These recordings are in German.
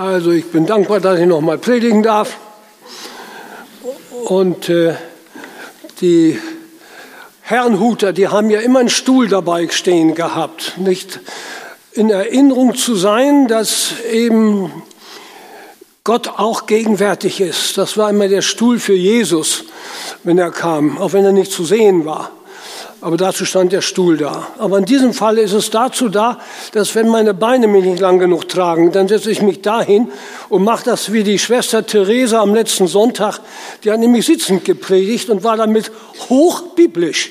Also ich bin dankbar, dass ich noch mal predigen darf. Und äh, die Herrenhuter, die haben ja immer einen Stuhl dabei stehen gehabt, nicht in Erinnerung zu sein, dass eben Gott auch gegenwärtig ist. Das war immer der Stuhl für Jesus, wenn er kam, auch wenn er nicht zu sehen war aber dazu stand der Stuhl da. Aber in diesem Fall ist es dazu da, dass wenn meine Beine mich nicht lang genug tragen, dann setze ich mich dahin und mache das wie die Schwester Theresa am letzten Sonntag. Die hat nämlich sitzend gepredigt und war damit hochbiblisch.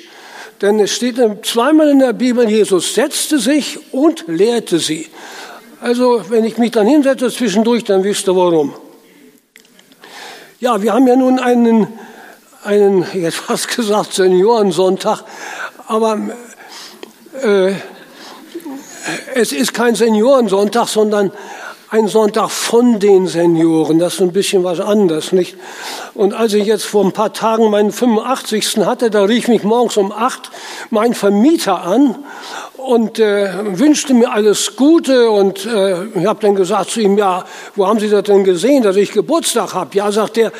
Denn es steht zweimal in der Bibel, Jesus setzte sich und lehrte sie. Also wenn ich mich dann hinsetze zwischendurch, dann wisst ihr warum. Ja, wir haben ja nun einen einen, jetzt fast gesagt, Seniorensonntag, aber äh, es ist kein Seniorensonntag, sondern ein Sonntag von den Senioren. Das ist ein bisschen was anderes, nicht? Und als ich jetzt vor ein paar Tagen meinen 85. hatte, da rief mich morgens um acht mein Vermieter an und äh, wünschte mir alles Gute und äh, ich habe dann gesagt zu ihm, ja, wo haben Sie das denn gesehen, dass ich Geburtstag habe? Ja, sagt er,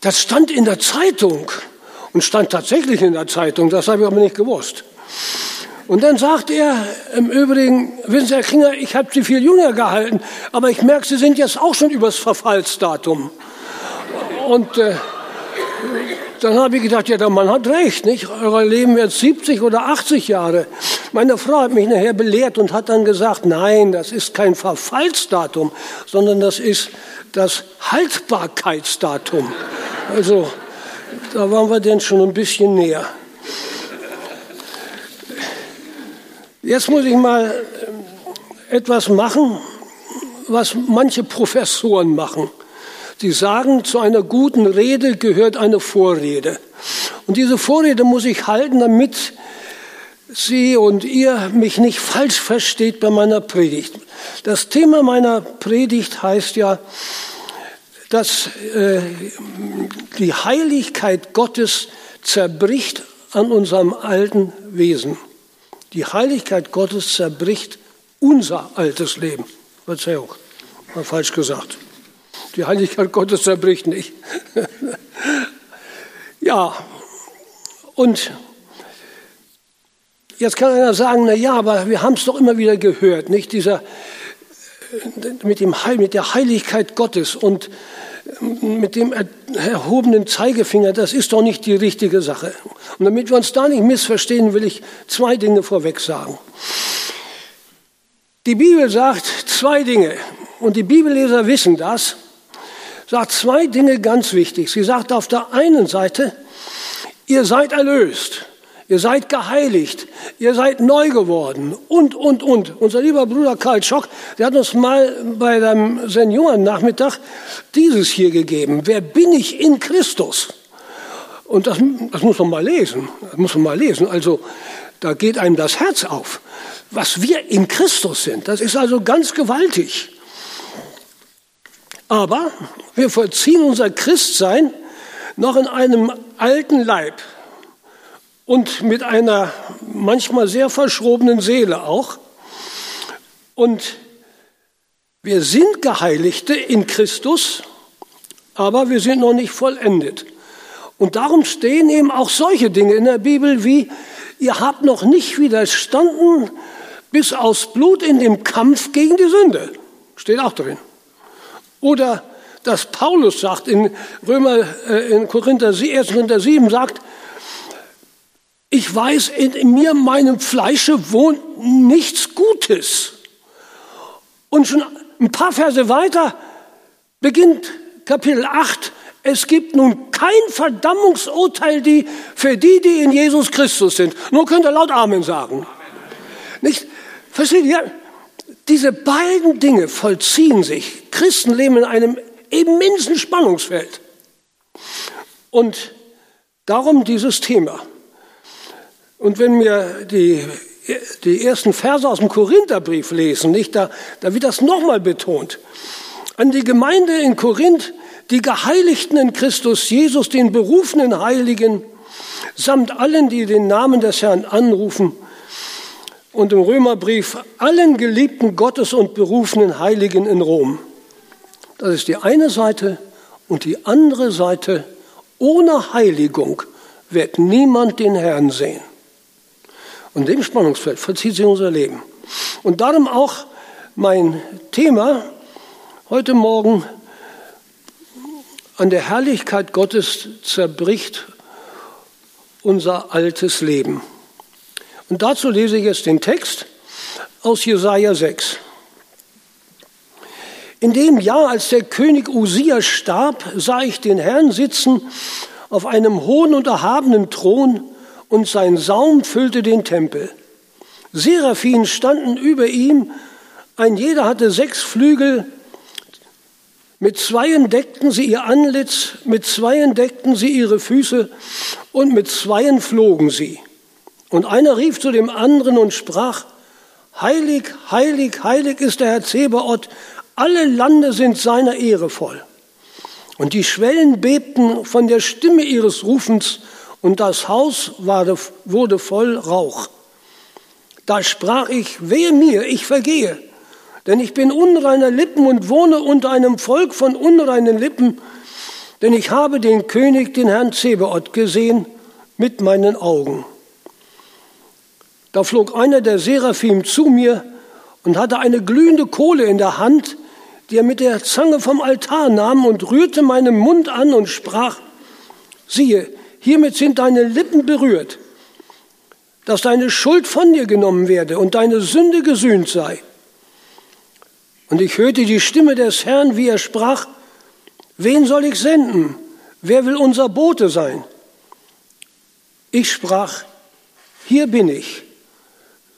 das stand in der Zeitung und stand tatsächlich in der Zeitung, das habe ich aber nicht gewusst. Und dann sagt er im Übrigen, wissen Sie, Herr Kringer, ich habe Sie viel jünger gehalten, aber ich merke, Sie sind jetzt auch schon übers Verfallsdatum. Und äh, dann habe ich gedacht, ja, der Mann hat recht, nicht? Euer Leben wird 70 oder 80 Jahre. Meine Frau hat mich nachher belehrt und hat dann gesagt, nein, das ist kein Verfallsdatum, sondern das ist das Haltbarkeitsdatum. Also da waren wir denn schon ein bisschen näher. Jetzt muss ich mal ähm, etwas machen, was manche Professoren machen. Sie sagen, zu einer guten Rede gehört eine Vorrede. Und diese Vorrede muss ich halten, damit Sie und ihr mich nicht falsch versteht bei meiner Predigt. Das Thema meiner Predigt heißt ja dass äh, die Heiligkeit Gottes zerbricht an unserem alten Wesen. Die Heiligkeit Gottes zerbricht unser altes Leben. Verzeihung, war falsch gesagt. Die Heiligkeit Gottes zerbricht nicht. ja, und jetzt kann einer sagen, na ja, aber wir haben es doch immer wieder gehört, nicht dieser mit, dem, mit der Heiligkeit Gottes und mit dem erhobenen Zeigefinger, das ist doch nicht die richtige Sache. Und damit wir uns da nicht missverstehen, will ich zwei Dinge vorweg sagen. Die Bibel sagt zwei Dinge, und die Bibelleser wissen das, sagt zwei Dinge ganz wichtig. Sie sagt auf der einen Seite, ihr seid erlöst. Ihr seid geheiligt, ihr seid neu geworden und, und, und. Unser lieber Bruder Karl Schock, der hat uns mal bei dem Seniorennachmittag dieses hier gegeben. Wer bin ich in Christus? Und das, das muss man mal lesen. Das muss man mal lesen. Also, da geht einem das Herz auf. Was wir in Christus sind, das ist also ganz gewaltig. Aber wir vollziehen unser Christsein noch in einem alten Leib und mit einer manchmal sehr verschrobenen Seele auch. Und wir sind Geheiligte in Christus, aber wir sind noch nicht vollendet. Und darum stehen eben auch solche Dinge in der Bibel wie, ihr habt noch nicht widerstanden bis aus Blut in dem Kampf gegen die Sünde. Steht auch drin. Oder dass Paulus sagt in Römer, äh, in Korinther, 1. Korinther 7 sagt, ich weiß, in mir, meinem Fleische wohnt nichts Gutes. Und schon ein paar Verse weiter beginnt Kapitel 8. Es gibt nun kein Verdammungsurteil die, für die, die in Jesus Christus sind. Nur könnt ihr laut Amen sagen. Nicht? Versteht ihr? Diese beiden Dinge vollziehen sich. Christen leben in einem immensen Spannungsfeld. Und darum dieses Thema. Und wenn wir die, die ersten Verse aus dem Korintherbrief lesen, nicht, da, da wird das nochmal betont. An die Gemeinde in Korinth, die Geheiligten in Christus Jesus, den berufenen Heiligen, samt allen, die den Namen des Herrn anrufen, und im Römerbrief allen geliebten Gottes und berufenen Heiligen in Rom. Das ist die eine Seite und die andere Seite, ohne Heiligung wird niemand den Herrn sehen. Und dem Spannungsfeld verzieht sich unser Leben. Und darum auch mein Thema heute Morgen an der Herrlichkeit Gottes zerbricht unser altes Leben. Und dazu lese ich jetzt den Text aus Jesaja 6. In dem Jahr, als der König Usia starb, sah ich den Herrn sitzen auf einem hohen und erhabenen Thron und sein Saum füllte den Tempel. Seraphim standen über ihm, ein jeder hatte sechs Flügel, mit zweien deckten sie ihr Antlitz, mit zweien deckten sie ihre Füße und mit zweien flogen sie. Und einer rief zu dem anderen und sprach, Heilig, heilig, heilig ist der Herr Zebaoth, alle Lande sind seiner Ehre voll. Und die Schwellen bebten von der Stimme ihres Rufens, und das Haus wurde voll Rauch. Da sprach ich, wehe mir, ich vergehe, denn ich bin unreiner Lippen und wohne unter einem Volk von unreinen Lippen, denn ich habe den König, den Herrn Zebaoth, gesehen mit meinen Augen. Da flog einer der Seraphim zu mir und hatte eine glühende Kohle in der Hand, die er mit der Zange vom Altar nahm und rührte meinen Mund an und sprach, siehe, Hiermit sind deine Lippen berührt, dass deine Schuld von dir genommen werde und deine Sünde gesühnt sei. Und ich hörte die Stimme des Herrn, wie er sprach, wen soll ich senden? Wer will unser Bote sein? Ich sprach, hier bin ich,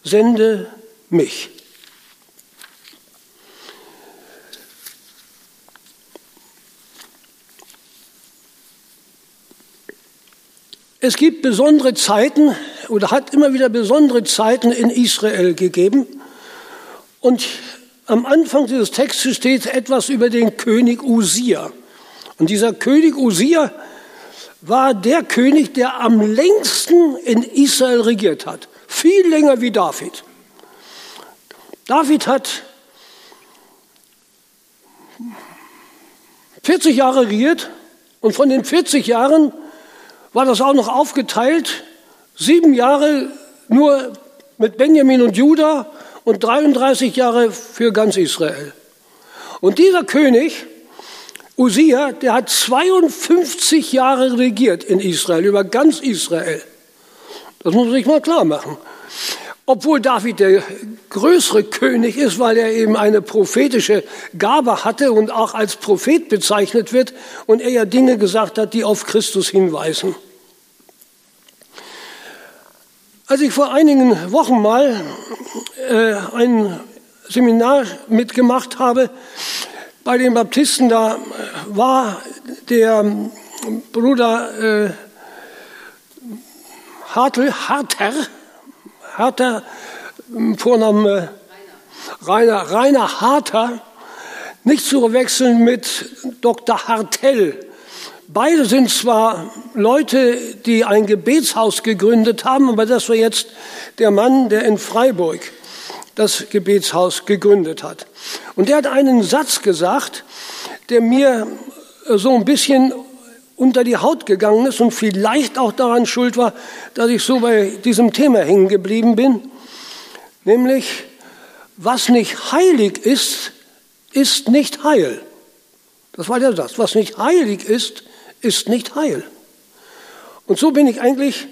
sende mich. Es gibt besondere Zeiten oder hat immer wieder besondere Zeiten in Israel gegeben. Und am Anfang dieses Textes steht etwas über den König Usia. Und dieser König Usia war der König, der am längsten in Israel regiert hat. Viel länger wie David. David hat 40 Jahre regiert und von den 40 Jahren war das auch noch aufgeteilt. Sieben Jahre nur mit Benjamin und Juda und 33 Jahre für ganz Israel. Und dieser König, Usia, der hat 52 Jahre regiert in Israel, über ganz Israel. Das muss man sich mal klar machen. Obwohl David der größere König ist, weil er eben eine prophetische Gabe hatte und auch als Prophet bezeichnet wird und er ja Dinge gesagt hat, die auf Christus hinweisen. Als ich vor einigen Wochen mal äh, ein Seminar mitgemacht habe bei den Baptisten, da war der Bruder äh, Hartl, Harter, Harter, Vornamen äh, Rainer, Rainer Harter, nicht zu verwechseln mit Dr. Hartell. Beide sind zwar Leute, die ein Gebetshaus gegründet haben, aber das war jetzt der Mann, der in Freiburg das Gebetshaus gegründet hat. Und der hat einen Satz gesagt, der mir so ein bisschen unter die Haut gegangen ist und vielleicht auch daran schuld war, dass ich so bei diesem Thema hängen geblieben bin. Nämlich, was nicht heilig ist, ist nicht heil. Das war der Satz. Was nicht heilig ist, ist nicht heil. Und so bin ich eigentlich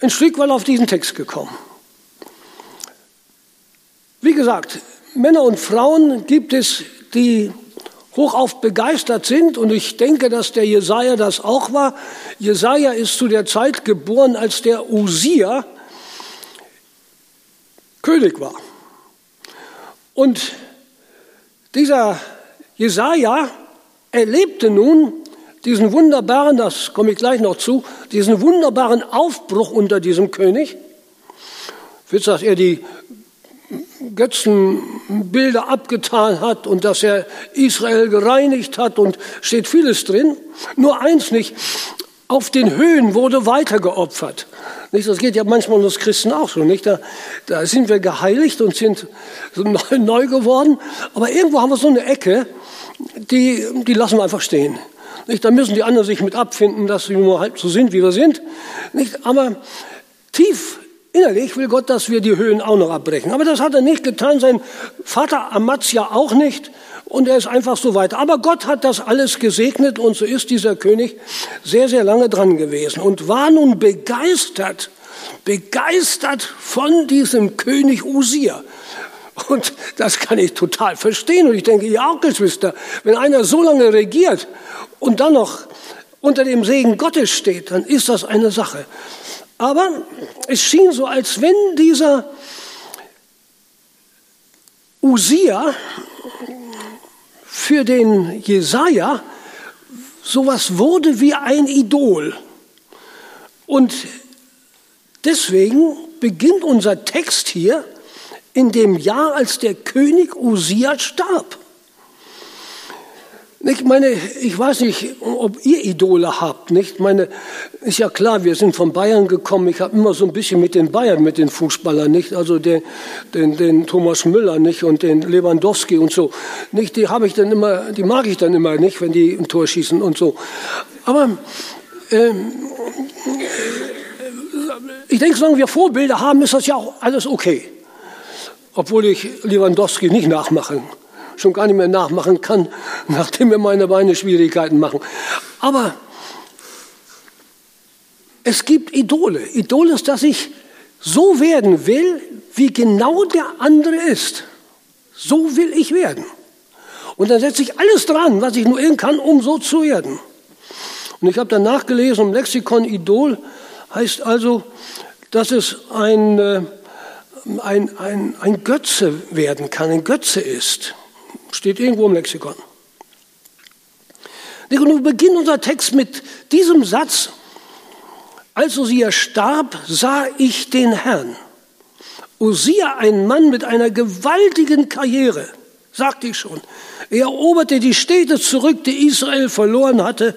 ein Stück weit auf diesen Text gekommen. Wie gesagt, Männer und Frauen gibt es, die hochauf begeistert sind und ich denke, dass der Jesaja das auch war. Jesaja ist zu der Zeit geboren, als der Usia König war. Und dieser Jesaja erlebte nun diesen wunderbaren, das komme ich gleich noch zu, diesen wunderbaren Aufbruch unter diesem König. Wisst dass er die Götzenbilder abgetan hat und dass er Israel gereinigt hat und steht vieles drin. Nur eins nicht. Auf den Höhen wurde weitergeopfert. Nicht? Das geht ja manchmal uns Christen auch so. Nicht? Da, da sind wir geheiligt und sind neu geworden. Aber irgendwo haben wir so eine Ecke, die, die lassen wir einfach stehen. Nicht? Da müssen die anderen sich mit abfinden, dass wir nur halb so sind, wie wir sind. Nicht? Aber tief innerlich will Gott, dass wir die Höhen auch noch abbrechen. Aber das hat er nicht getan, sein Vater Amazia auch nicht und er ist einfach so weiter. Aber Gott hat das alles gesegnet und so ist dieser König sehr, sehr lange dran gewesen und war nun begeistert, begeistert von diesem König Usia. Und das kann ich total verstehen. Und ich denke, ihr auch, Geschwister, wenn einer so lange regiert und dann noch unter dem Segen Gottes steht, dann ist das eine Sache. Aber es schien so, als wenn dieser Usia für den Jesaja sowas wurde wie ein Idol. Und deswegen beginnt unser Text hier in dem Jahr, als der König Usia starb. Ich meine, ich weiß nicht, ob ihr Idole habt, nicht? Meine, ist ja klar, wir sind von Bayern gekommen. Ich habe immer so ein bisschen mit den Bayern, mit den Fußballern, nicht? Also den, den, den Thomas Müller, nicht? Und den Lewandowski und so, nicht? Die habe ich dann immer, die mag ich dann immer, nicht? Wenn die ein Tor schießen und so. Aber ähm, ich denke, solange wir Vorbilder haben, ist das ja auch alles okay. Obwohl ich Lewandowski nicht nachmachen schon gar nicht mehr nachmachen kann, nachdem mir meine Beine Schwierigkeiten machen. Aber es gibt Idole. Idole ist, dass ich so werden will, wie genau der andere ist. So will ich werden. Und dann setze ich alles dran, was ich nur irgend kann, um so zu werden. Und ich habe dann nachgelesen im Lexikon Idol heißt also, dass es ein, äh, ein, ein, ein Götze werden kann, ein Götze ist. Steht irgendwo im Lexikon. Nun beginnt unser Text mit diesem Satz. Als Usia starb, sah ich den Herrn. Usia, ein Mann mit einer gewaltigen Karriere, sagte ich schon. Er eroberte die Städte zurück, die Israel verloren hatte.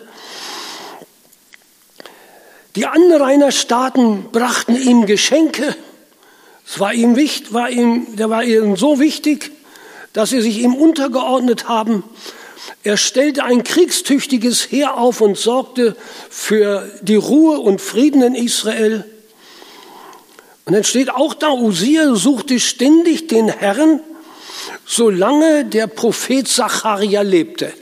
Die Anrainerstaaten brachten ihm Geschenke. Es war ihm wichtig, war ihm, der war ihnen so wichtig dass sie sich ihm untergeordnet haben. Er stellte ein kriegstüchtiges Heer auf und sorgte für die Ruhe und Frieden in Israel. Und dann steht auch da, Usia suchte ständig den Herrn, solange der Prophet Zacharia lebte.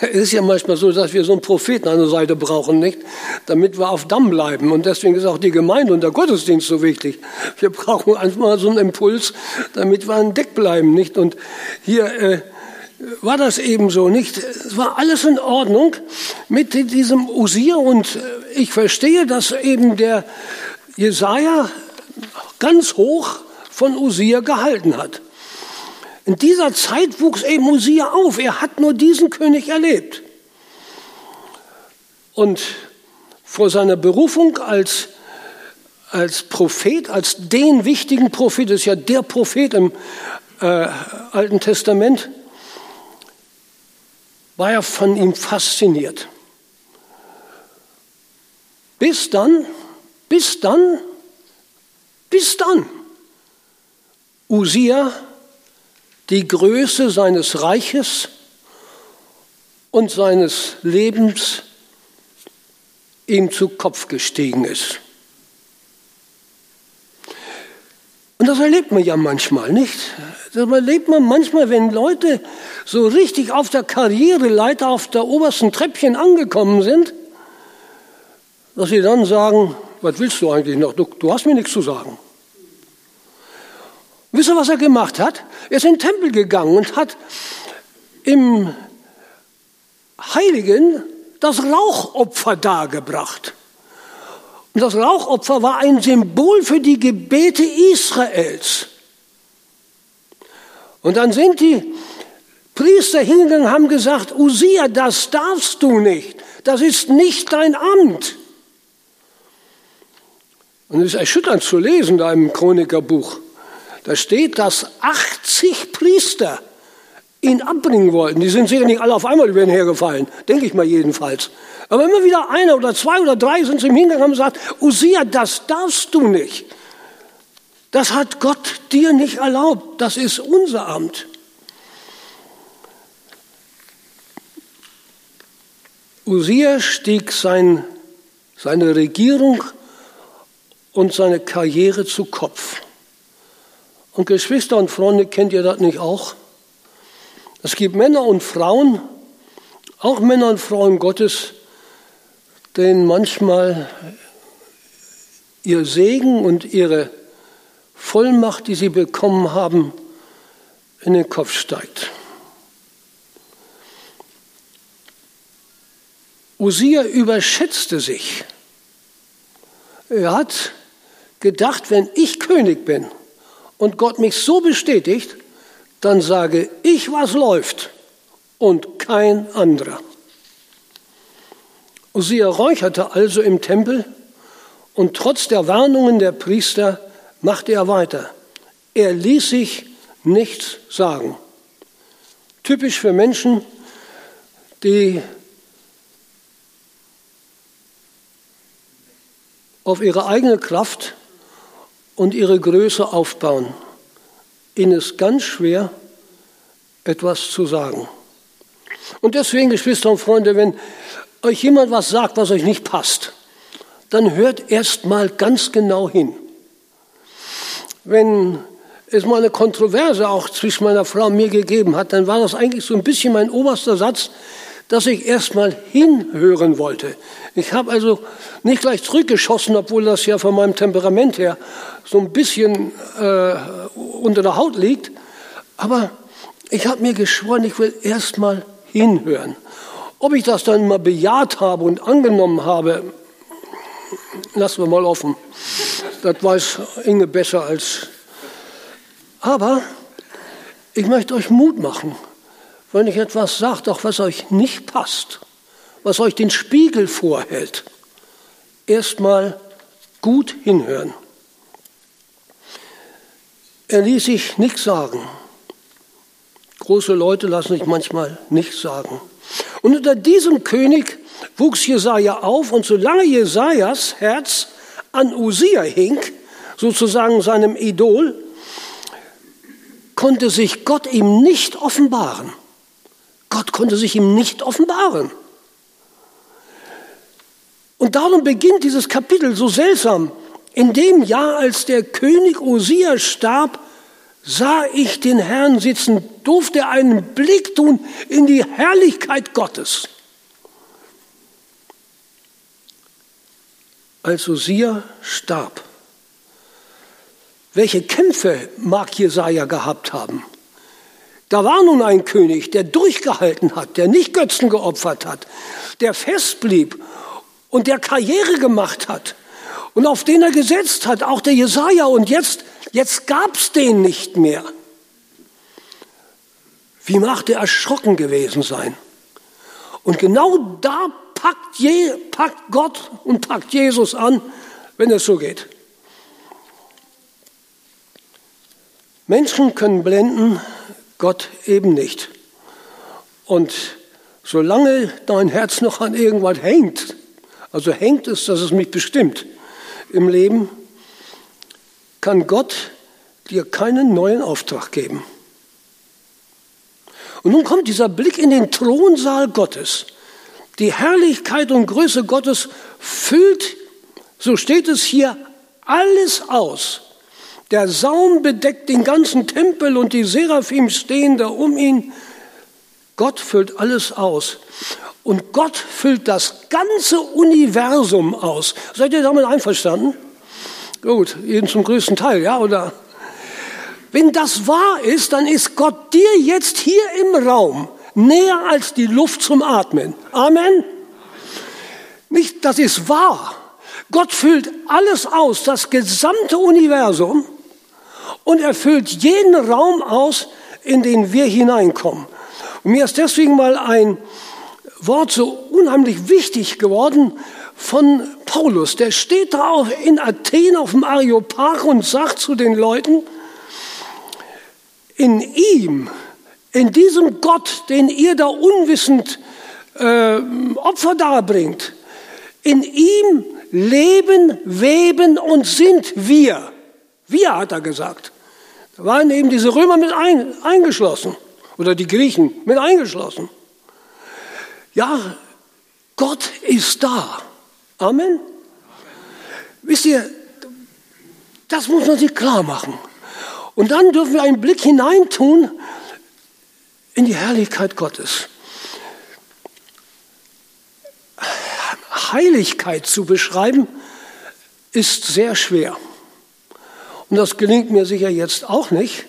Es ist ja manchmal so, dass wir so einen Propheten an der Seite brauchen, nicht? Damit wir auf Damm bleiben. Und deswegen ist auch die Gemeinde und der Gottesdienst so wichtig. Wir brauchen manchmal so einen Impuls, damit wir an Deck bleiben, nicht? Und hier äh, war das eben so, nicht? Es war alles in Ordnung mit diesem Usier und äh, ich verstehe, dass eben der Jesaja ganz hoch von Usier gehalten hat. In dieser Zeit wuchs eben Usia auf. Er hat nur diesen König erlebt. Und vor seiner Berufung als, als Prophet, als den wichtigen Prophet, ist ja der Prophet im äh, Alten Testament, war er von ihm fasziniert. Bis dann, bis dann, bis dann, Usia die Größe seines Reiches und seines Lebens ihm zu Kopf gestiegen ist. Und das erlebt man ja manchmal, nicht? Das erlebt man manchmal, wenn Leute so richtig auf der Karriereleiter, auf der obersten Treppchen angekommen sind, dass sie dann sagen, was willst du eigentlich noch? Du, du hast mir nichts zu sagen. Wisst ihr, was er gemacht hat? Er ist in den Tempel gegangen und hat im Heiligen das Rauchopfer dargebracht. Und das Rauchopfer war ein Symbol für die Gebete Israels. Und dann sind die Priester hingegangen und haben gesagt, Usia, das darfst du nicht. Das ist nicht dein Amt. Und es ist erschütternd zu lesen da im Chronikerbuch. Da steht, dass 80 Priester ihn abbringen wollten. Die sind sicher nicht alle auf einmal über ihn hergefallen, denke ich mal jedenfalls. Aber immer wieder einer oder zwei oder drei sind zu ihm hingegangen und gesagt, Usia, das darfst du nicht. Das hat Gott dir nicht erlaubt. Das ist unser Amt. Usia stieg sein, seine Regierung und seine Karriere zu Kopf. Und Geschwister und Freunde, kennt ihr das nicht auch? Es gibt Männer und Frauen, auch Männer und Frauen Gottes, denen manchmal ihr Segen und ihre Vollmacht, die sie bekommen haben, in den Kopf steigt. Usia überschätzte sich. Er hat gedacht, wenn ich König bin und Gott mich so bestätigt, dann sage ich, was läuft und kein anderer. Usia räucherte also im Tempel und trotz der Warnungen der Priester machte er weiter. Er ließ sich nichts sagen. Typisch für Menschen, die auf ihre eigene Kraft und ihre Größe aufbauen. Ihnen ist ganz schwer, etwas zu sagen. Und deswegen, Geschwister und Freunde, wenn euch jemand was sagt, was euch nicht passt, dann hört erst mal ganz genau hin. Wenn es mal eine Kontroverse auch zwischen meiner Frau und mir gegeben hat, dann war das eigentlich so ein bisschen mein oberster Satz, dass ich erstmal hinhören wollte. Ich habe also nicht gleich zurückgeschossen, obwohl das ja von meinem Temperament her so ein bisschen äh, unter der Haut liegt. Aber ich habe mir geschworen, ich will erstmal hinhören. Ob ich das dann mal bejaht habe und angenommen habe, lassen wir mal offen. Das weiß Inge besser als. Aber ich möchte euch Mut machen wenn ich etwas sage, auch was euch nicht passt, was euch den Spiegel vorhält, erstmal gut hinhören. Er ließ sich nichts sagen. Große Leute lassen sich manchmal nichts sagen. Und unter diesem König wuchs Jesaja auf und solange Jesajas Herz an Usia hing, sozusagen seinem Idol, konnte sich Gott ihm nicht offenbaren. Gott konnte sich ihm nicht offenbaren. Und darum beginnt dieses Kapitel so seltsam. In dem Jahr, als der König Osia starb, sah ich den Herrn sitzen, durfte einen Blick tun in die Herrlichkeit Gottes. Als Osia starb, welche Kämpfe mag Jesaja gehabt haben? Da war nun ein König, der durchgehalten hat, der nicht Götzen geopfert hat, der fest blieb und der Karriere gemacht hat und auf den er gesetzt hat, auch der Jesaja. Und jetzt, jetzt gab's den nicht mehr. Wie mag der erschrocken gewesen sein? Und genau da packt, Je, packt Gott und packt Jesus an, wenn es so geht. Menschen können blenden, Gott eben nicht. Und solange dein Herz noch an irgendwas hängt, also hängt es, dass es mich bestimmt im Leben, kann Gott dir keinen neuen Auftrag geben. Und nun kommt dieser Blick in den Thronsaal Gottes. Die Herrlichkeit und Größe Gottes füllt, so steht es hier, alles aus. Der Saum bedeckt den ganzen Tempel und die Seraphim stehen da um ihn. Gott füllt alles aus. Und Gott füllt das ganze Universum aus. Seid ihr damit einverstanden? Gut, jeden zum größten Teil, ja, oder? Wenn das wahr ist, dann ist Gott dir jetzt hier im Raum näher als die Luft zum Atmen. Amen? Nicht, das ist wahr. Gott füllt alles aus, das gesamte Universum und erfüllt jeden Raum aus, in den wir hineinkommen. Und mir ist deswegen mal ein Wort so unheimlich wichtig geworden von Paulus. Der steht da in Athen auf dem Areopag und sagt zu den Leuten, in ihm in diesem Gott, den ihr da unwissend äh, Opfer darbringt, in ihm leben, weben und sind wir. Wir, hat er gesagt. Da waren eben diese Römer mit ein, eingeschlossen oder die Griechen mit eingeschlossen. Ja, Gott ist da. Amen. Wisst ihr, das muss man sich klar machen. Und dann dürfen wir einen Blick hineintun in die Herrlichkeit Gottes. Heiligkeit zu beschreiben, ist sehr schwer. Und das gelingt mir sicher jetzt auch nicht,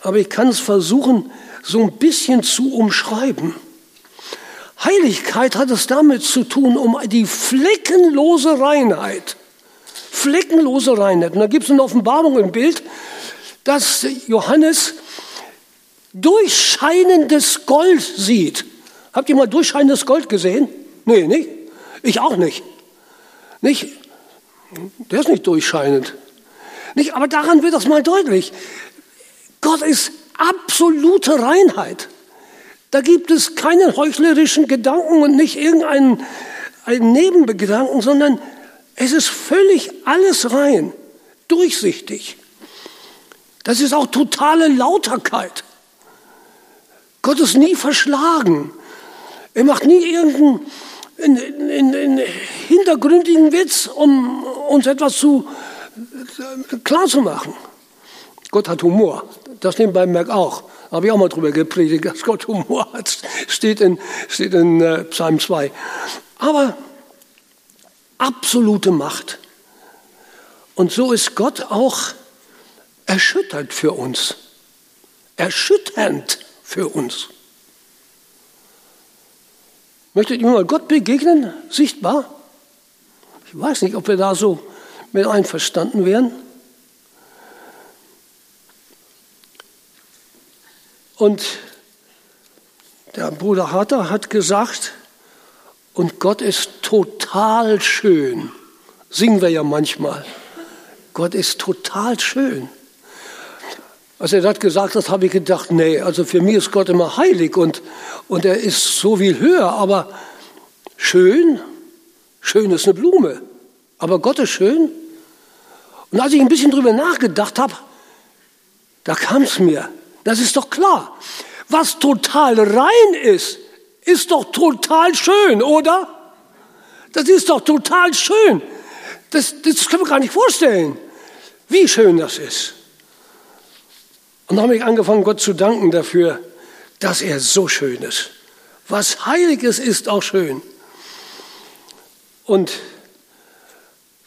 aber ich kann es versuchen, so ein bisschen zu umschreiben. Heiligkeit hat es damit zu tun, um die fleckenlose Reinheit. Fleckenlose Reinheit. Und da gibt es eine Offenbarung im Bild, dass Johannes durchscheinendes Gold sieht. Habt ihr mal durchscheinendes Gold gesehen? Nee, nicht? Ich auch nicht. Nicht? Der ist nicht durchscheinend. Nicht? Aber daran wird das mal deutlich. Gott ist absolute Reinheit. Da gibt es keine heuchlerischen Gedanken und nicht irgendeinen einen Nebengedanken, sondern es ist völlig alles rein, durchsichtig. Das ist auch totale Lauterkeit. Gott ist nie verschlagen. Er macht nie irgendeinen in, in, hintergründigen Witz, um uns etwas zu, klar zu machen. Gott hat Humor. Das nebenbei merkt auch. Habe ich auch mal drüber gepredigt, dass Gott Humor hat. Steht in, steht in äh, Psalm 2. Aber absolute Macht. Und so ist Gott auch erschüttert für uns. Erschütternd für uns. Möchtet ihr mal Gott begegnen, sichtbar? Ich weiß nicht, ob wir da so mit einverstanden wären. Und der Bruder Harter hat gesagt, und Gott ist total schön. Singen wir ja manchmal. Gott ist total schön. Als er das gesagt hat, habe ich gedacht, nee, also für mich ist Gott immer heilig und, und er ist so viel höher, aber schön, schön ist eine Blume, aber Gott ist schön. Und als ich ein bisschen drüber nachgedacht habe, da kam es mir, das ist doch klar. Was total rein ist, ist doch total schön, oder? Das ist doch total schön. Das, das können wir gar nicht vorstellen, wie schön das ist. Und dann habe ich angefangen, Gott zu danken dafür, dass er so schön ist. Was Heiliges ist auch schön. Und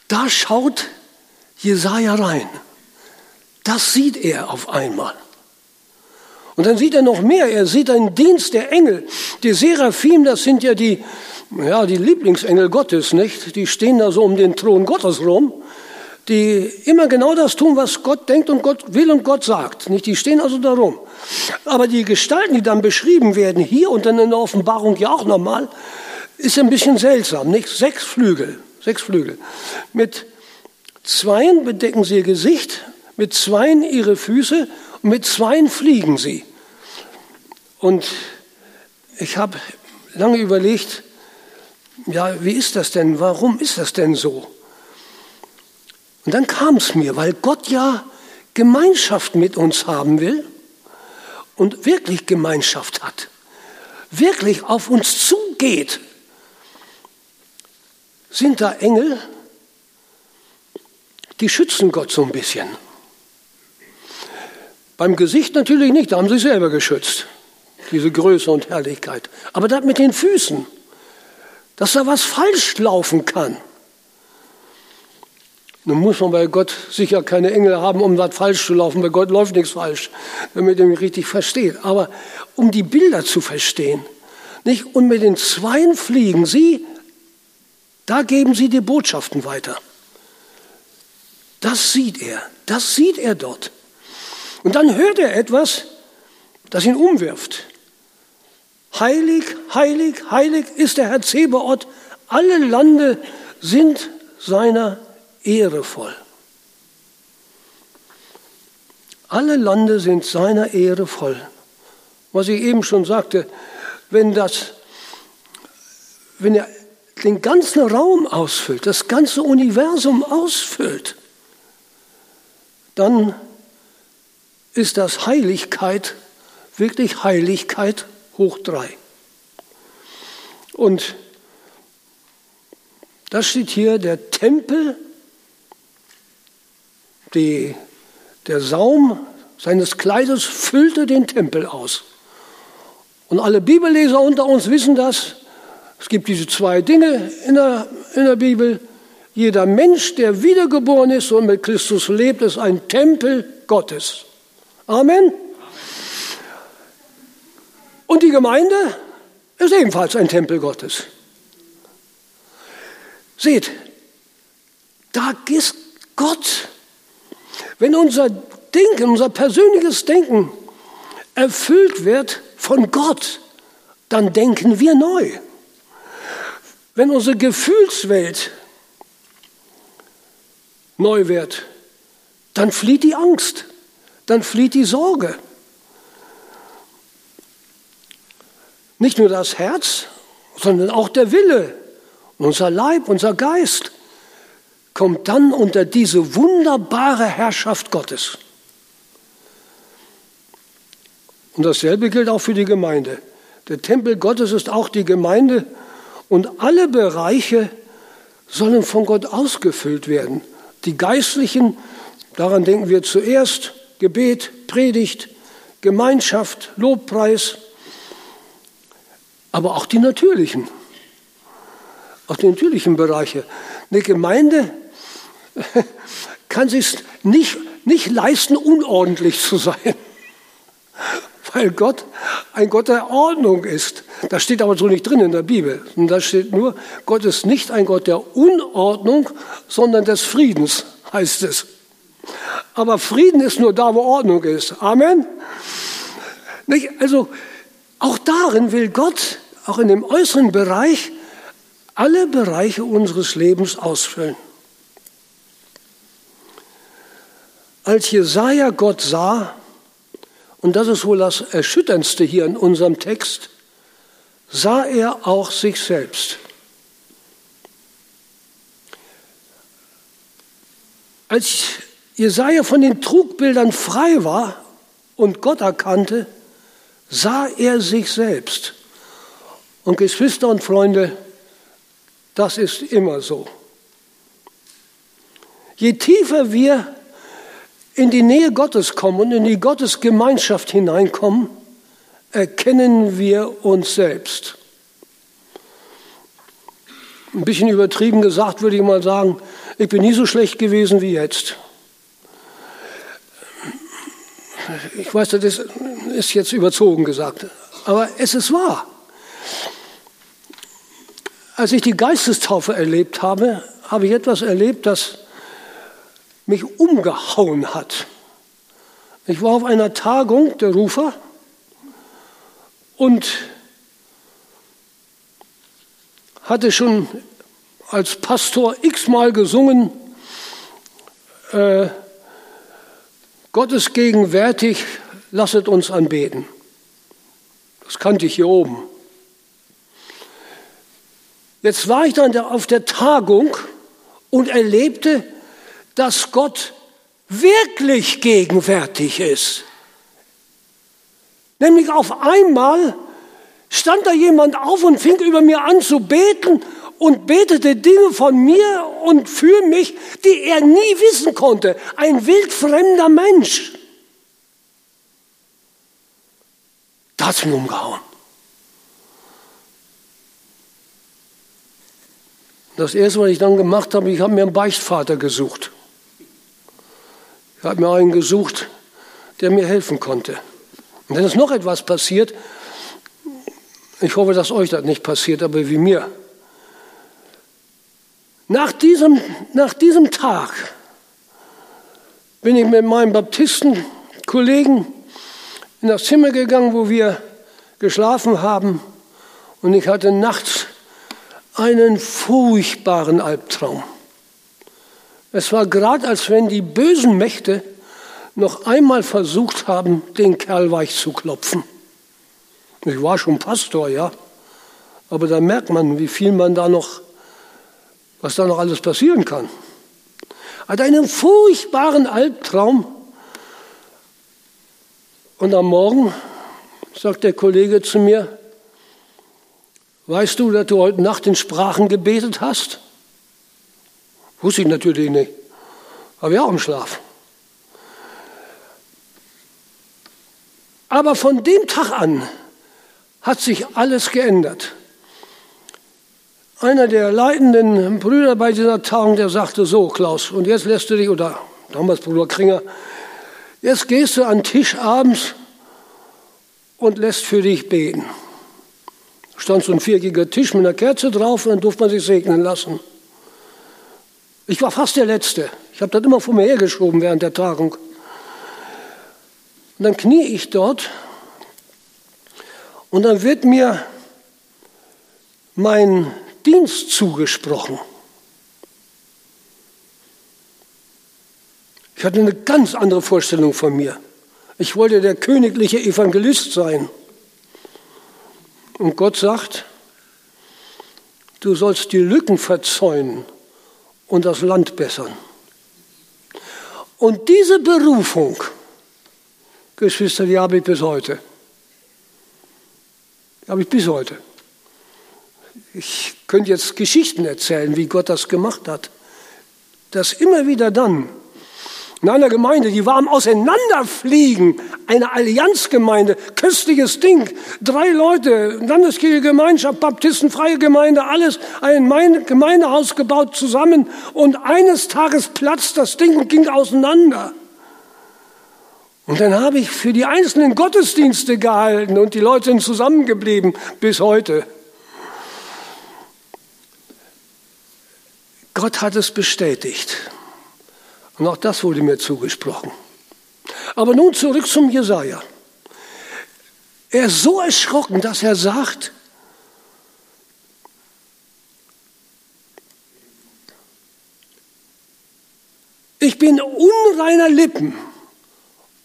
da schaut Jesaja rein. Das sieht er auf einmal. Und dann sieht er noch mehr. Er sieht einen Dienst der Engel. Die Seraphim, das sind ja die, ja, die Lieblingsengel Gottes, nicht? Die stehen da so um den Thron Gottes rum. Die immer genau das tun, was Gott denkt und Gott will und Gott sagt. Nicht? Die stehen also da rum. Aber die Gestalten, die dann beschrieben werden, hier und dann in der Offenbarung ja auch nochmal, ist ein bisschen seltsam. Nicht? Sechs Flügel. Sechs Flügel. Mit zweien bedecken sie ihr Gesicht, mit zweien ihre Füße und mit zweien fliegen sie. Und ich habe lange überlegt, ja, wie ist das denn? Warum ist das denn so? Und dann kam es mir, weil Gott ja Gemeinschaft mit uns haben will und wirklich Gemeinschaft hat, wirklich auf uns zugeht, sind da Engel, die schützen Gott so ein bisschen. Beim Gesicht natürlich nicht, da haben sie selber geschützt diese Größe und Herrlichkeit. Aber das mit den Füßen, dass da was falsch laufen kann. Nun muss man bei Gott sicher keine Engel haben, um was falsch zu laufen. Bei Gott läuft nichts falsch, damit er mich richtig versteht. Aber um die Bilder zu verstehen, nicht? Und mit den Zweien fliegen sie, da geben sie die Botschaften weiter. Das sieht er, das sieht er dort. Und dann hört er etwas, das ihn umwirft. Heilig, heilig, heilig ist der Herr Zebaoth. Alle Lande sind seiner Ehre voll. Alle Lande sind seiner Ehre voll. Was ich eben schon sagte, wenn das, wenn er den ganzen Raum ausfüllt, das ganze Universum ausfüllt, dann ist das Heiligkeit, wirklich Heiligkeit hoch drei. Und das steht hier, der Tempel, die, der Saum seines Kleides füllte den Tempel aus. Und alle Bibelleser unter uns wissen das. Es gibt diese zwei Dinge in der, in der Bibel. Jeder Mensch, der wiedergeboren ist und mit Christus lebt, ist ein Tempel Gottes. Amen. Und die Gemeinde ist ebenfalls ein Tempel Gottes. Seht, da ist Gott. Wenn unser Denken, unser persönliches Denken erfüllt wird von Gott, dann denken wir neu. Wenn unsere Gefühlswelt neu wird, dann flieht die Angst, dann flieht die Sorge. Nicht nur das Herz, sondern auch der Wille, unser Leib, unser Geist kommt dann unter diese wunderbare Herrschaft Gottes. Und dasselbe gilt auch für die Gemeinde. Der Tempel Gottes ist auch die Gemeinde und alle Bereiche sollen von Gott ausgefüllt werden. Die geistlichen, daran denken wir zuerst, Gebet, Predigt, Gemeinschaft, Lobpreis, aber auch die natürlichen, auch die natürlichen Bereiche. Eine Gemeinde kann sich nicht, nicht leisten, unordentlich zu sein, weil Gott ein Gott der Ordnung ist. Das steht aber so nicht drin in der Bibel. Da steht nur, Gott ist nicht ein Gott der Unordnung, sondern des Friedens, heißt es. Aber Frieden ist nur da, wo Ordnung ist. Amen. Also auch darin will Gott, auch in dem äußeren Bereich, alle Bereiche unseres Lebens ausfüllen. Als Jesaja Gott sah, und das ist wohl das Erschütterndste hier in unserem Text, sah er auch sich selbst. Als Jesaja von den Trugbildern frei war und Gott erkannte, sah er sich selbst. Und Geschwister und Freunde, das ist immer so. Je tiefer wir in die Nähe Gottes kommen und in die Gottesgemeinschaft hineinkommen, erkennen wir uns selbst. Ein bisschen übertrieben gesagt würde ich mal sagen, ich bin nie so schlecht gewesen wie jetzt. Ich weiß, das ist jetzt überzogen gesagt, aber es ist wahr. Als ich die Geistestaufe erlebt habe, habe ich etwas erlebt, das mich umgehauen hat. Ich war auf einer Tagung der Rufer und hatte schon als Pastor x-mal gesungen, äh, Gott ist gegenwärtig, lasset uns anbeten. Das kannte ich hier oben. Jetzt war ich dann auf der Tagung und erlebte, dass Gott wirklich gegenwärtig ist. Nämlich auf einmal stand da jemand auf und fing über mir an zu beten und betete Dinge von mir und für mich, die er nie wissen konnte. Ein wildfremder Mensch. Das hat mich umgehauen. Das erste, was ich dann gemacht habe, ich habe mir einen Beichtvater gesucht. Ich habe mir einen gesucht, der mir helfen konnte. Und wenn es noch etwas passiert, ich hoffe, dass euch das nicht passiert, aber wie mir. Nach diesem, nach diesem Tag bin ich mit meinem Baptistenkollegen in das Zimmer gegangen, wo wir geschlafen haben. Und ich hatte nachts einen furchtbaren Albtraum. Es war gerade, als wenn die bösen Mächte noch einmal versucht haben, den Kerl weich zu klopfen. Ich war schon Pastor, ja. Aber da merkt man, wie viel man da noch, was da noch alles passieren kann. Hat einen furchtbaren Albtraum. Und am Morgen sagt der Kollege zu mir, weißt du, dass du heute Nacht in Sprachen gebetet hast? Wusste ich natürlich nicht. Aber ja auch im Schlaf. Aber von dem Tag an hat sich alles geändert. Einer der leitenden Brüder bei dieser Tagung, der sagte so, Klaus, und jetzt lässt du dich, oder damals Bruder Kringer, jetzt gehst du an den Tisch abends und lässt für dich beten. Stand so ein viereckiger Tisch mit einer Kerze drauf und dann durfte man sich segnen lassen. Ich war fast der Letzte. Ich habe das immer vor mir hergeschoben während der Tagung. Und dann knie ich dort und dann wird mir mein Dienst zugesprochen. Ich hatte eine ganz andere Vorstellung von mir. Ich wollte der königliche Evangelist sein. Und Gott sagt, du sollst die Lücken verzäunen und das Land bessern. Und diese Berufung, Geschwister, die habe ich bis heute. Die habe ich bis heute. Ich könnte jetzt Geschichten erzählen, wie Gott das gemacht hat. Dass immer wieder dann in einer Gemeinde, die war am Auseinanderfliegen, eine Allianzgemeinde, köstliches Ding, drei Leute, Landeskirche, Gemeinschaft, Baptistenfreie Gemeinde, alles, ein Gemeindehaus gebaut zusammen und eines Tages platzt das Ding und ging auseinander. Und dann habe ich für die einzelnen Gottesdienste gehalten und die Leute sind zusammengeblieben bis heute. Gott hat es bestätigt. Und auch das wurde mir zugesprochen. Aber nun zurück zum Jesaja. Er ist so erschrocken, dass er sagt, ich bin unreiner Lippen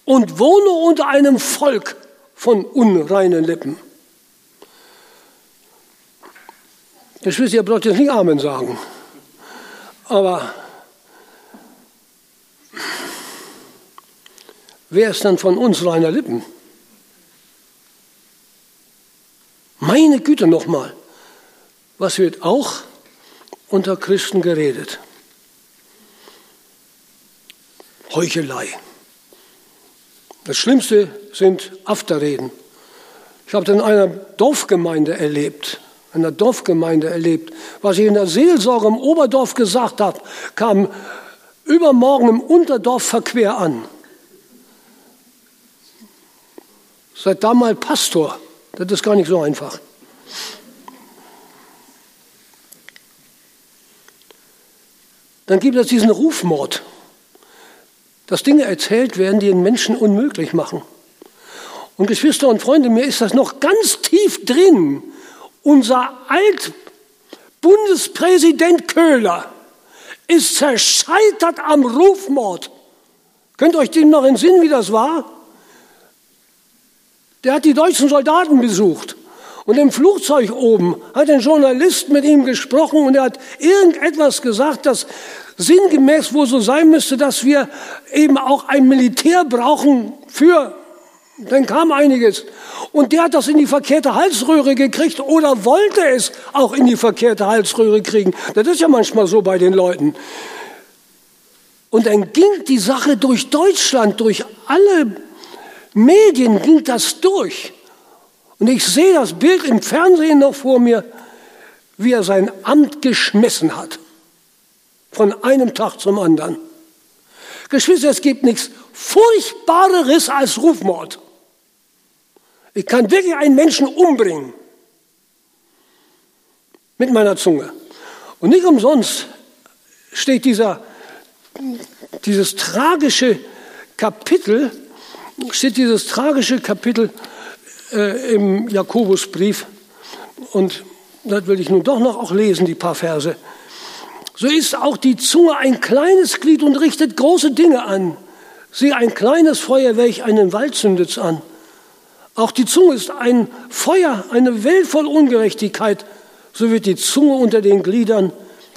und wohne unter einem Volk von unreinen Lippen. Geschwister, ihr braucht jetzt nicht Amen sagen. Aber wer ist dann von uns reiner Lippen? Meine Güte nochmal, was wird auch unter Christen geredet? Heuchelei. Das Schlimmste sind Afterreden. Ich habe das in einer Dorfgemeinde erlebt, in einer Dorfgemeinde erlebt. Was ich in der Seelsorge im Oberdorf gesagt habe, kam übermorgen im Unterdorf verquer an. Seid da mal Pastor. Das ist gar nicht so einfach. Dann gibt es diesen Rufmord, dass Dinge erzählt werden, die den Menschen unmöglich machen. Und Geschwister und Freunde, mir ist das noch ganz tief drin. Unser Altbundespräsident Köhler ist zerscheitert am Rufmord. Könnt ihr euch dem noch entsinnen, wie das war? Der hat die deutschen Soldaten besucht. Und im Flugzeug oben hat ein Journalist mit ihm gesprochen und er hat irgendetwas gesagt, das sinngemäß wohl so sein müsste, dass wir eben auch ein Militär brauchen für, dann kam einiges. Und der hat das in die verkehrte Halsröhre gekriegt oder wollte es auch in die verkehrte Halsröhre kriegen. Das ist ja manchmal so bei den Leuten. Und dann ging die Sache durch Deutschland, durch alle Medien ging das durch. Und ich sehe das Bild im Fernsehen noch vor mir, wie er sein Amt geschmissen hat. Von einem Tag zum anderen. Geschwister, es gibt nichts Furchtbareres als Rufmord. Ich kann wirklich einen Menschen umbringen. Mit meiner Zunge. Und nicht umsonst steht dieser, dieses tragische Kapitel, steht dieses tragische Kapitel äh, im Jakobusbrief. Und das will ich nun doch noch auch lesen, die paar Verse. So ist auch die Zunge ein kleines Glied und richtet große Dinge an. Sie ein kleines Feuerwerk einen Wald zündet an. Auch die Zunge ist ein Feuer, eine Welt voll Ungerechtigkeit. So wird die Zunge unter den Gliedern.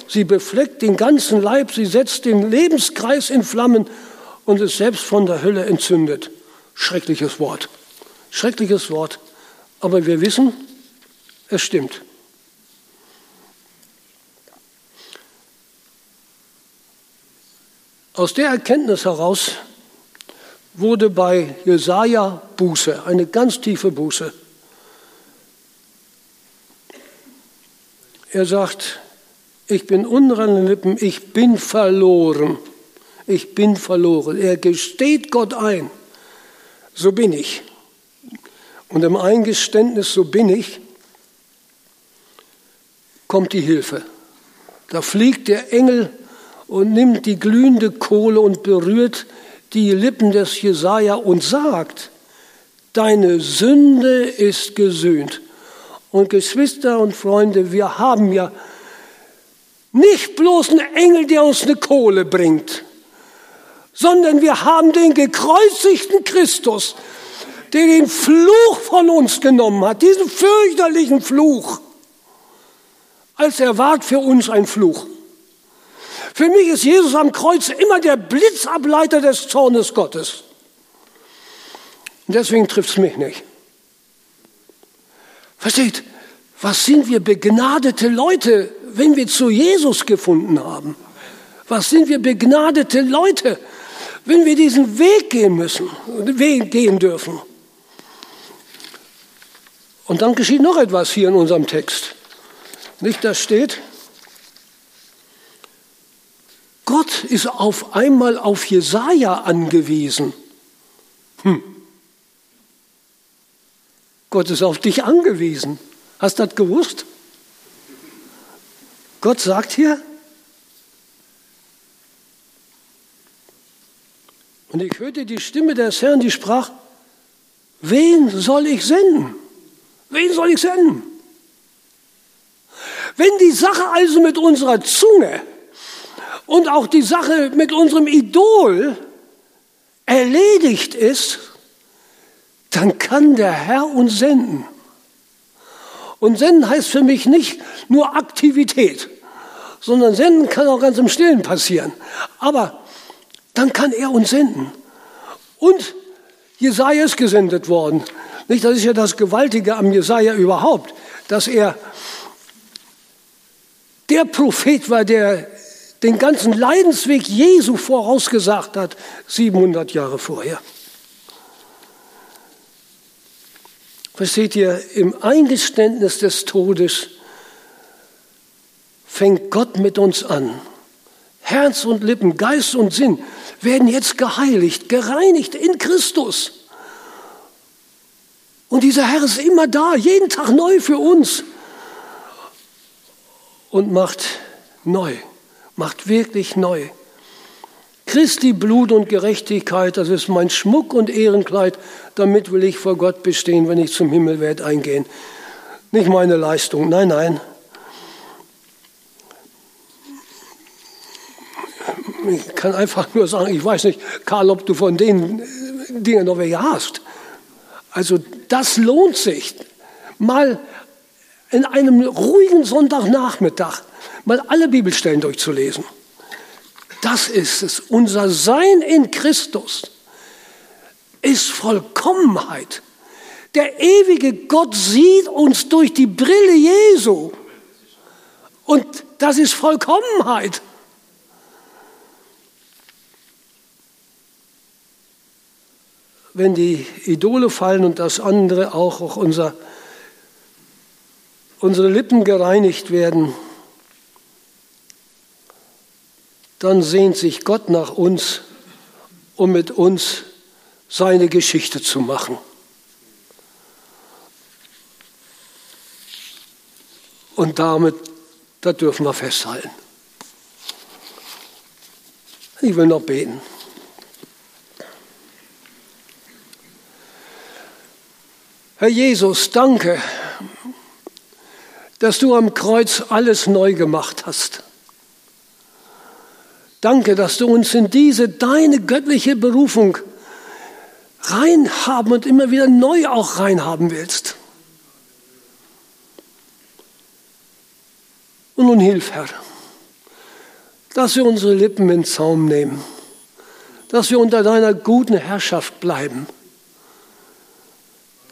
Sie befleckt den ganzen Leib, sie setzt den Lebenskreis in Flammen und ist selbst von der Hölle entzündet. Schreckliches Wort. Schreckliches Wort. Aber wir wissen, es stimmt. Aus der Erkenntnis heraus wurde bei Jesaja Buße, eine ganz tiefe Buße. Er sagt, ich bin unreine Lippen, ich bin verloren. Ich bin verloren. Er gesteht Gott ein. So bin ich. Und im Eingeständnis, so bin ich, kommt die Hilfe. Da fliegt der Engel und nimmt die glühende Kohle und berührt die Lippen des Jesaja und sagt, deine Sünde ist gesühnt. Und Geschwister und Freunde, wir haben ja nicht bloß einen Engel, der uns eine Kohle bringt, sondern wir haben den gekreuzigten Christus, der den Fluch von uns genommen hat, diesen fürchterlichen Fluch, als er ward für uns ein Fluch. Für mich ist Jesus am Kreuz immer der Blitzableiter des Zornes Gottes. Und deswegen trifft es mich nicht. Versteht, was sind wir begnadete Leute, wenn wir zu Jesus gefunden haben? Was sind wir begnadete Leute, wenn wir diesen Weg gehen müssen, Weg gehen dürfen? Und dann geschieht noch etwas hier in unserem Text. Nicht, da steht, Gott ist auf einmal auf Jesaja angewiesen. Hm. Gott ist auf dich angewiesen. Hast du das gewusst? Gott sagt hier, und ich hörte die Stimme des Herrn, die sprach, wen soll ich senden? Wen soll ich senden? Wenn die Sache also mit unserer Zunge und auch die Sache mit unserem Idol erledigt ist, dann kann der Herr uns senden. Und senden heißt für mich nicht nur Aktivität, sondern senden kann auch ganz im Stillen passieren. Aber dann kann er uns senden. Und Jesaja ist gesendet worden. Nicht, das ist ja das Gewaltige am Jesaja überhaupt, dass er der Prophet war, der den ganzen Leidensweg Jesu vorausgesagt hat, 700 Jahre vorher. Versteht ihr, im Eingeständnis des Todes fängt Gott mit uns an. Herz und Lippen, Geist und Sinn werden jetzt geheiligt, gereinigt in Christus. Und dieser Herr ist immer da, jeden Tag neu für uns und macht neu macht wirklich neu. Christi Blut und Gerechtigkeit, das ist mein Schmuck und Ehrenkleid, damit will ich vor Gott bestehen, wenn ich zum Himmel werde eingehen. Nicht meine Leistung, nein, nein. Ich kann einfach nur sagen, ich weiß nicht, Karl, ob du von den Dingen noch welche hast. Also das lohnt sich, mal in einem ruhigen Sonntagnachmittag mal alle Bibelstellen durchzulesen. Das ist es. Unser Sein in Christus ist Vollkommenheit. Der ewige Gott sieht uns durch die Brille Jesu. Und das ist Vollkommenheit. Wenn die Idole fallen und das andere auch, auch unser, unsere Lippen gereinigt werden, dann sehnt sich Gott nach uns, um mit uns seine Geschichte zu machen. Und damit, da dürfen wir festhalten. Ich will noch beten. Herr Jesus, danke, dass du am Kreuz alles neu gemacht hast. Danke, dass du uns in diese deine göttliche Berufung rein haben und immer wieder neu auch rein haben willst. Und nun hilf, Herr, dass wir unsere Lippen in Zaum nehmen, dass wir unter deiner guten Herrschaft bleiben,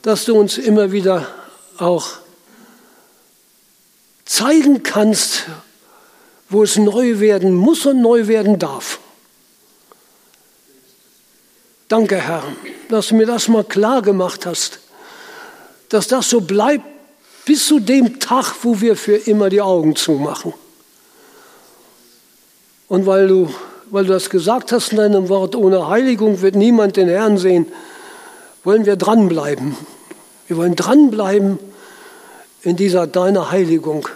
dass du uns immer wieder auch zeigen kannst, wo es neu werden muss und neu werden darf. Danke, Herr, dass du mir das mal klar gemacht hast, dass das so bleibt bis zu dem Tag, wo wir für immer die Augen zumachen. Und weil du, weil du das gesagt hast in deinem Wort, ohne Heiligung wird niemand den Herrn sehen, wollen wir dranbleiben. Wir wollen dranbleiben in dieser deiner Heiligung.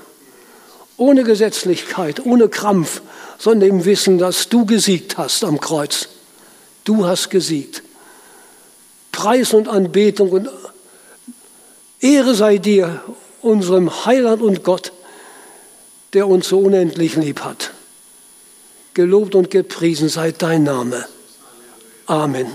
Ohne Gesetzlichkeit, ohne Krampf, sondern im Wissen, dass du gesiegt hast am Kreuz. Du hast gesiegt. Preis und Anbetung und Ehre sei dir, unserem Heiland und Gott, der uns so unendlich lieb hat. Gelobt und gepriesen sei dein Name. Amen.